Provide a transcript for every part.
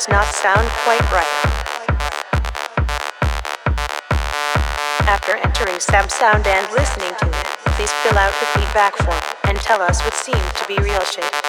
does not sound quite right. After entering sub-sound and listening to it, please fill out the feedback form and tell us what seemed to be real shape.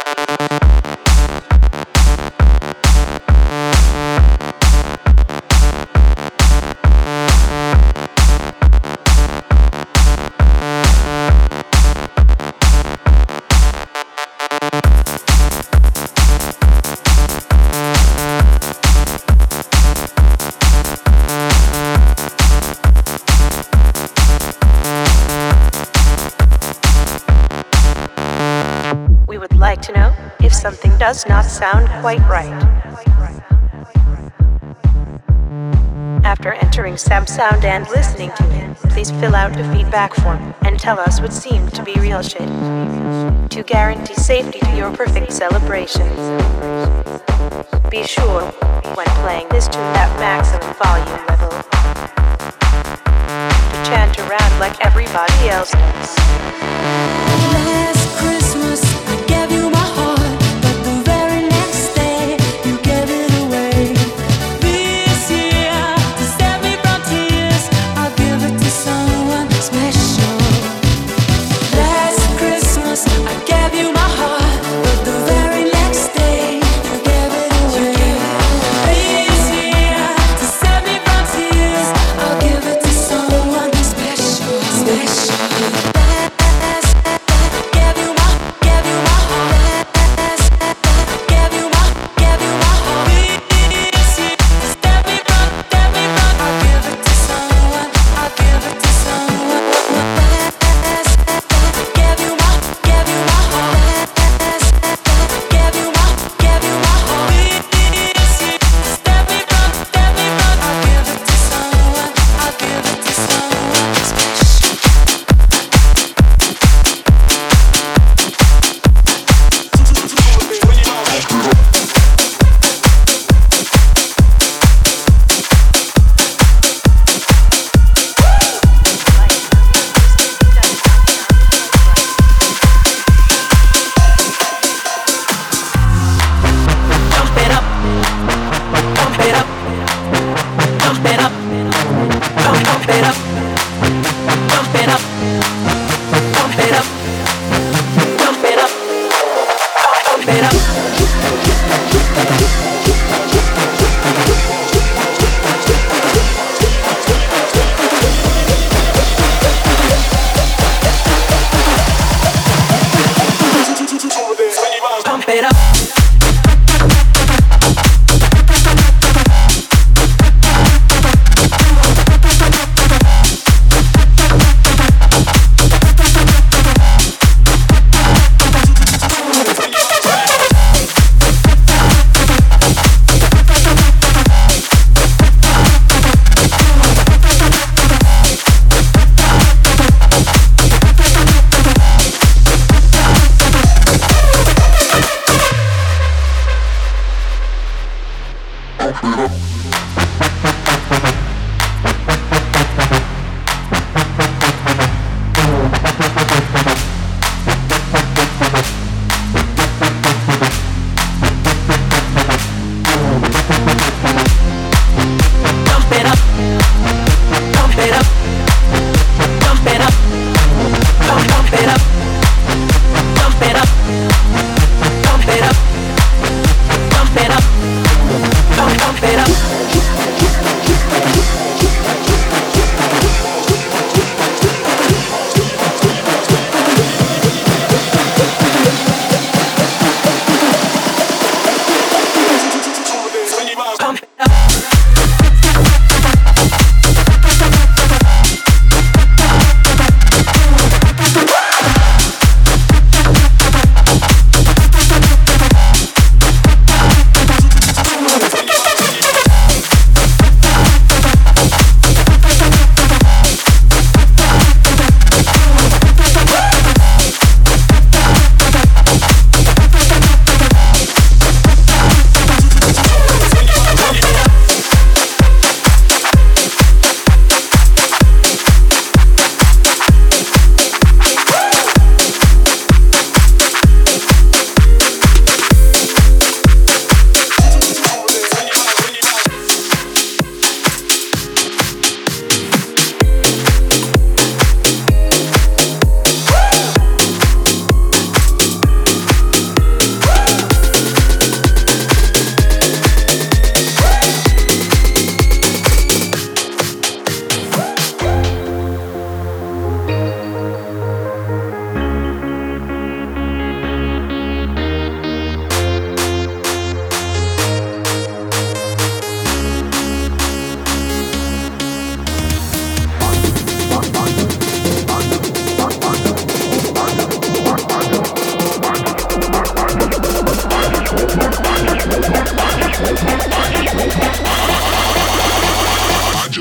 sound quite right. After entering Sam Sound and listening to it, please fill out a feedback form and tell us what seemed to be real shit to guarantee safety to your perfect celebrations. Be sure, when playing this tune at maximum volume level, to chant around like everybody else does.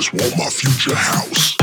just want my future house.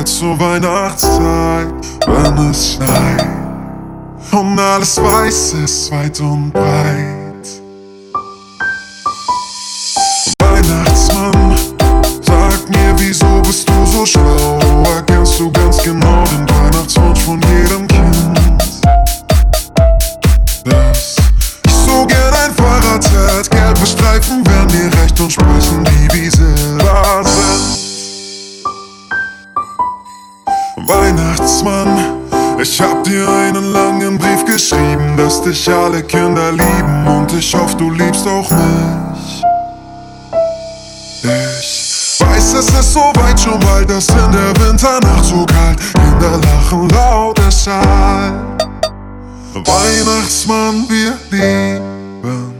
jetzt zur Weihnachtszeit, wenn es schneit. Und alles weiß ist weit und breit. dich alle Kinder lieben und ich hoffe, du liebst auch mich. Ich weiß, es ist so weit schon bald, dass in der Winternacht so kalt Kinder lachen laut es Weihnachtsmann, wir lieben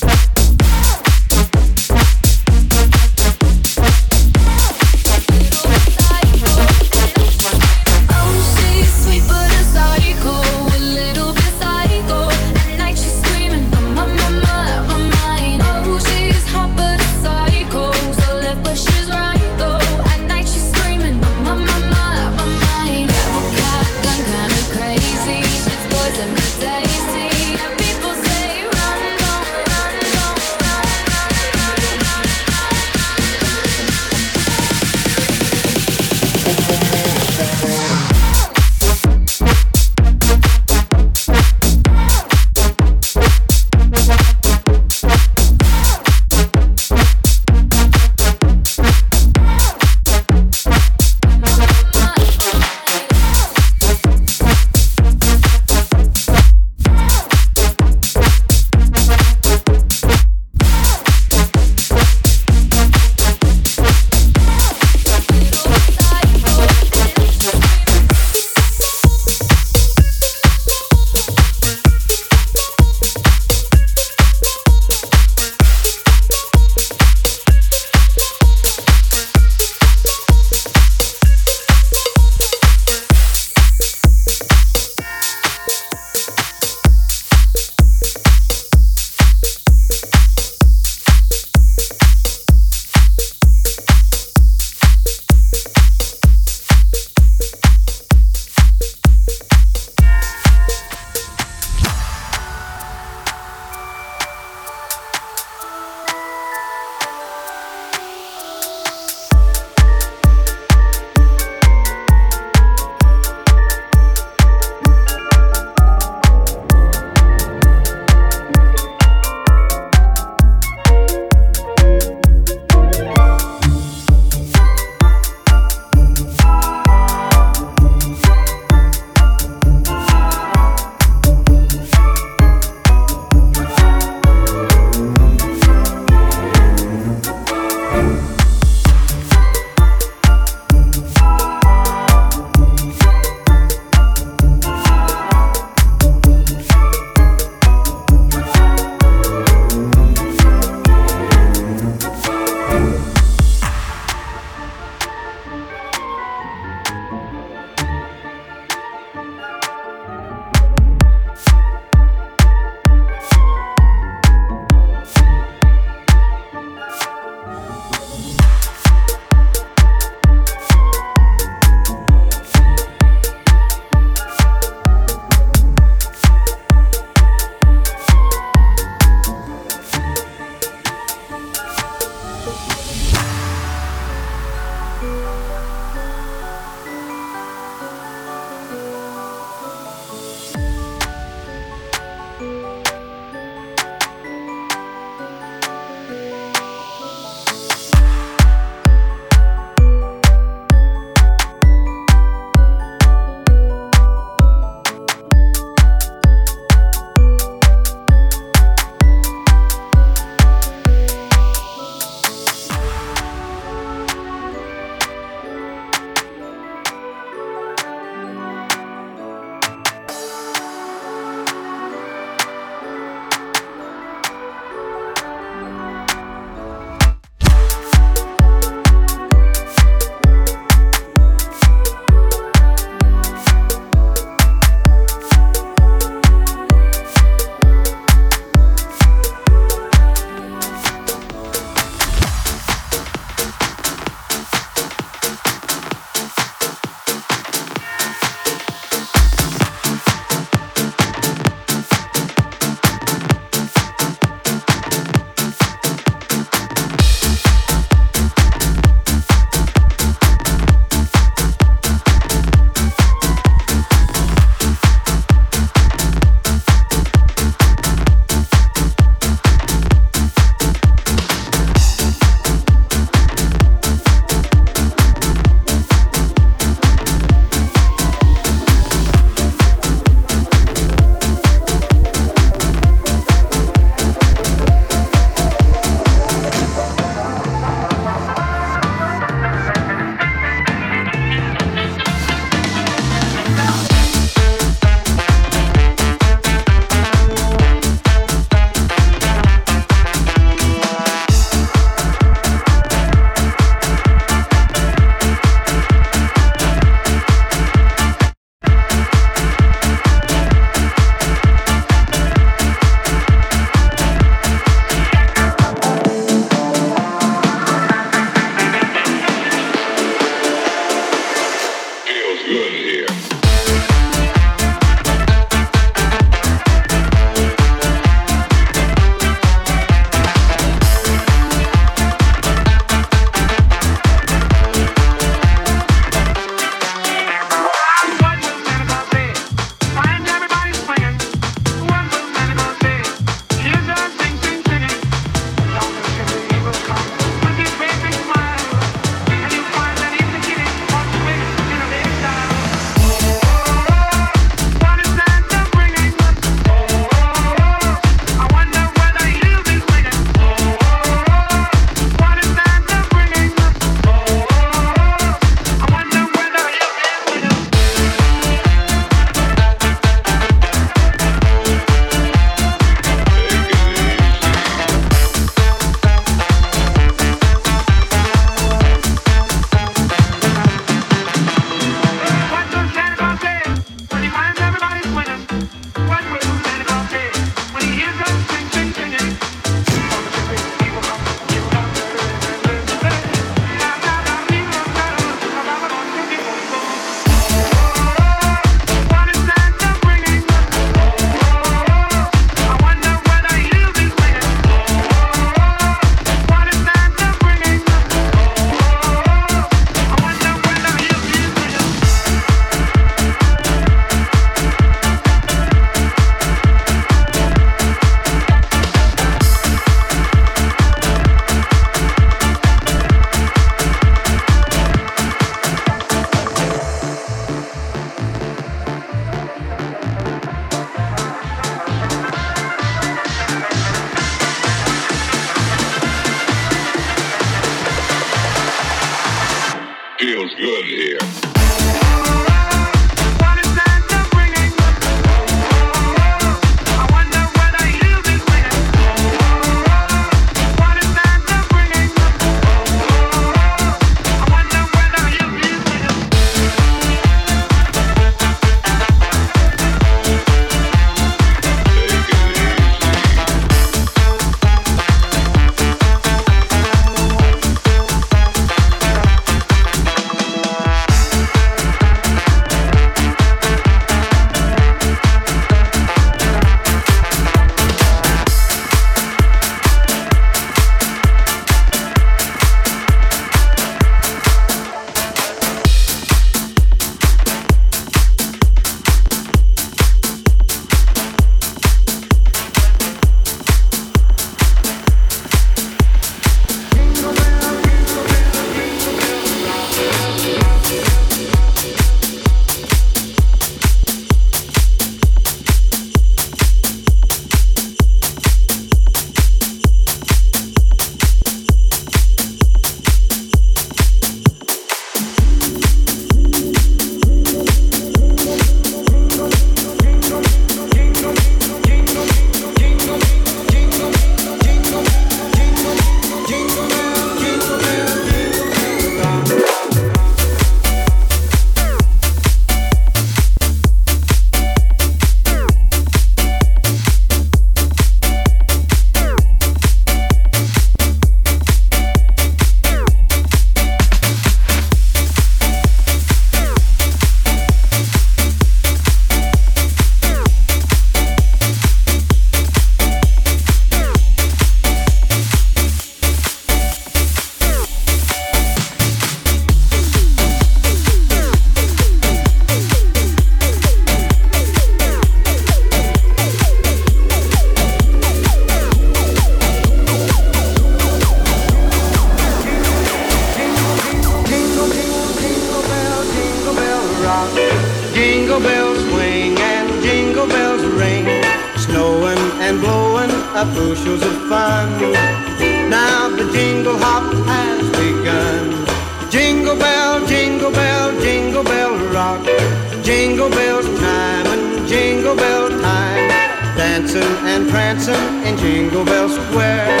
Jingle bells time and jingle bell time. Dancing and prancing in Jingle Bell Square.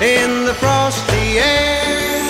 In the frosty air,